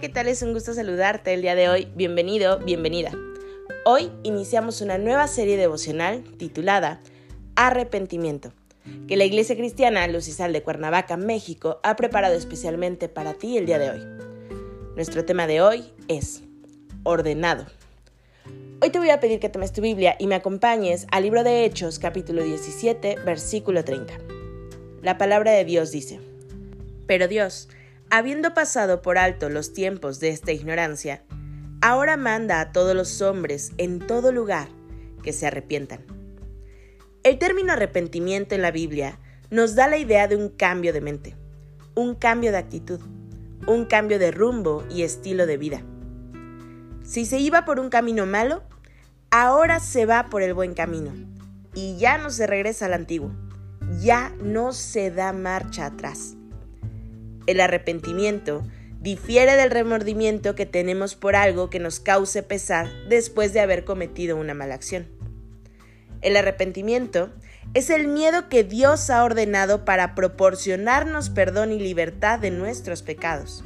¿Qué tal? Es un gusto saludarte el día de hoy. Bienvenido, bienvenida. Hoy iniciamos una nueva serie devocional titulada Arrepentimiento, que la Iglesia Cristiana Luz y Sal de Cuernavaca, México, ha preparado especialmente para ti el día de hoy. Nuestro tema de hoy es ordenado. Hoy te voy a pedir que tomes tu Biblia y me acompañes al libro de Hechos, capítulo 17, versículo 30. La palabra de Dios dice, Pero Dios, habiendo pasado por alto los tiempos de esta ignorancia, ahora manda a todos los hombres en todo lugar que se arrepientan. El término arrepentimiento en la Biblia nos da la idea de un cambio de mente, un cambio de actitud, un cambio de rumbo y estilo de vida. Si se iba por un camino malo, ahora se va por el buen camino y ya no se regresa al antiguo, ya no se da marcha atrás. El arrepentimiento difiere del remordimiento que tenemos por algo que nos cause pesar después de haber cometido una mala acción. El arrepentimiento es el miedo que Dios ha ordenado para proporcionarnos perdón y libertad de nuestros pecados.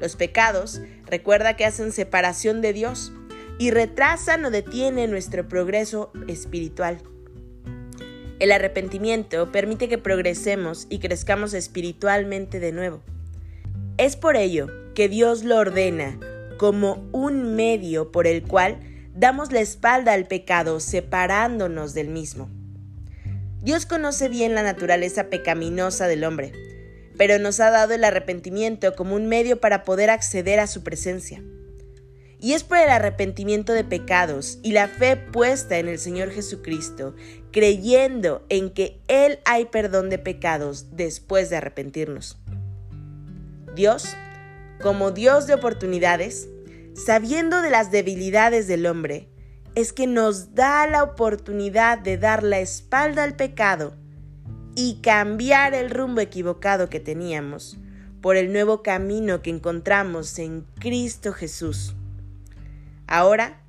Los pecados recuerda que hacen separación de Dios y retrasan o detienen nuestro progreso espiritual. El arrepentimiento permite que progresemos y crezcamos espiritualmente de nuevo. Es por ello que Dios lo ordena como un medio por el cual damos la espalda al pecado separándonos del mismo. Dios conoce bien la naturaleza pecaminosa del hombre, pero nos ha dado el arrepentimiento como un medio para poder acceder a su presencia. Y es por el arrepentimiento de pecados y la fe puesta en el Señor Jesucristo, creyendo en que Él hay perdón de pecados después de arrepentirnos. Dios, como Dios de oportunidades, sabiendo de las debilidades del hombre, es que nos da la oportunidad de dar la espalda al pecado y cambiar el rumbo equivocado que teníamos por el nuevo camino que encontramos en Cristo Jesús. Ahora,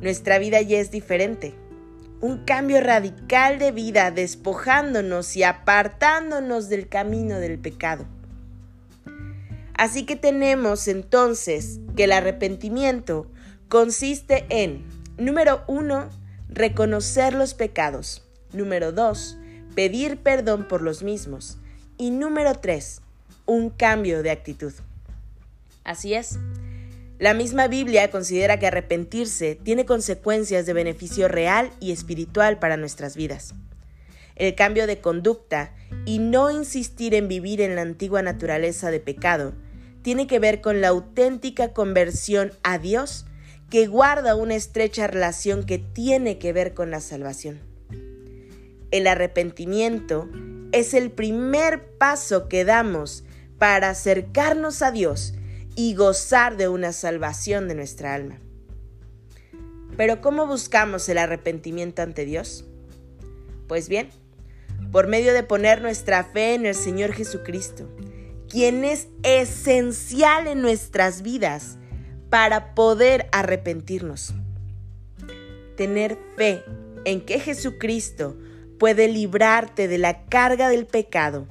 nuestra vida ya es diferente. Un cambio radical de vida despojándonos y apartándonos del camino del pecado. Así que tenemos entonces que el arrepentimiento consiste en, número uno, reconocer los pecados. Número dos, pedir perdón por los mismos. Y número tres, un cambio de actitud. Así es. La misma Biblia considera que arrepentirse tiene consecuencias de beneficio real y espiritual para nuestras vidas. El cambio de conducta y no insistir en vivir en la antigua naturaleza de pecado tiene que ver con la auténtica conversión a Dios que guarda una estrecha relación que tiene que ver con la salvación. El arrepentimiento es el primer paso que damos para acercarnos a Dios y gozar de una salvación de nuestra alma. Pero ¿cómo buscamos el arrepentimiento ante Dios? Pues bien, por medio de poner nuestra fe en el Señor Jesucristo, quien es esencial en nuestras vidas para poder arrepentirnos. Tener fe en que Jesucristo puede librarte de la carga del pecado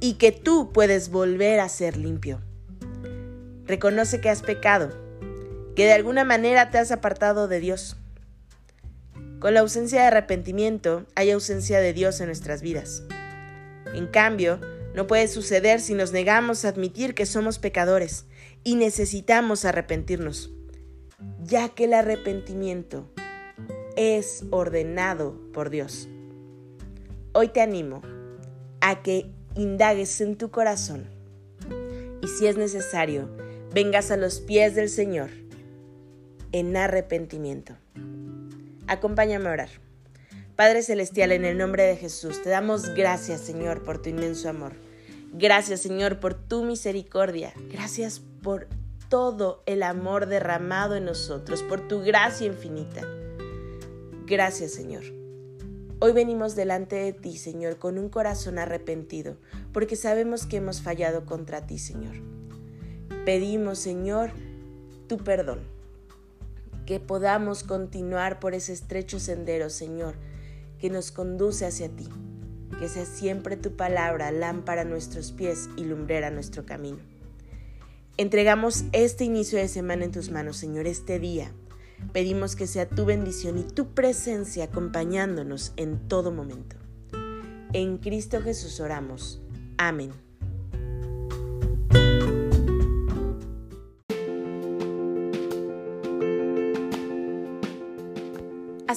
y que tú puedes volver a ser limpio. Reconoce que has pecado, que de alguna manera te has apartado de Dios. Con la ausencia de arrepentimiento hay ausencia de Dios en nuestras vidas. En cambio, no puede suceder si nos negamos a admitir que somos pecadores y necesitamos arrepentirnos, ya que el arrepentimiento es ordenado por Dios. Hoy te animo a que indagues en tu corazón y si es necesario, vengas a los pies del Señor en arrepentimiento. Acompáñame a orar. Padre Celestial, en el nombre de Jesús, te damos gracias, Señor, por tu inmenso amor. Gracias, Señor, por tu misericordia. Gracias por todo el amor derramado en nosotros, por tu gracia infinita. Gracias, Señor. Hoy venimos delante de ti, Señor, con un corazón arrepentido, porque sabemos que hemos fallado contra ti, Señor. Pedimos, Señor, tu perdón, que podamos continuar por ese estrecho sendero, Señor, que nos conduce hacia ti, que sea siempre tu palabra lámpara a nuestros pies y lumbrera nuestro camino. Entregamos este inicio de semana en tus manos, Señor, este día. Pedimos que sea tu bendición y tu presencia acompañándonos en todo momento. En Cristo Jesús oramos. Amén.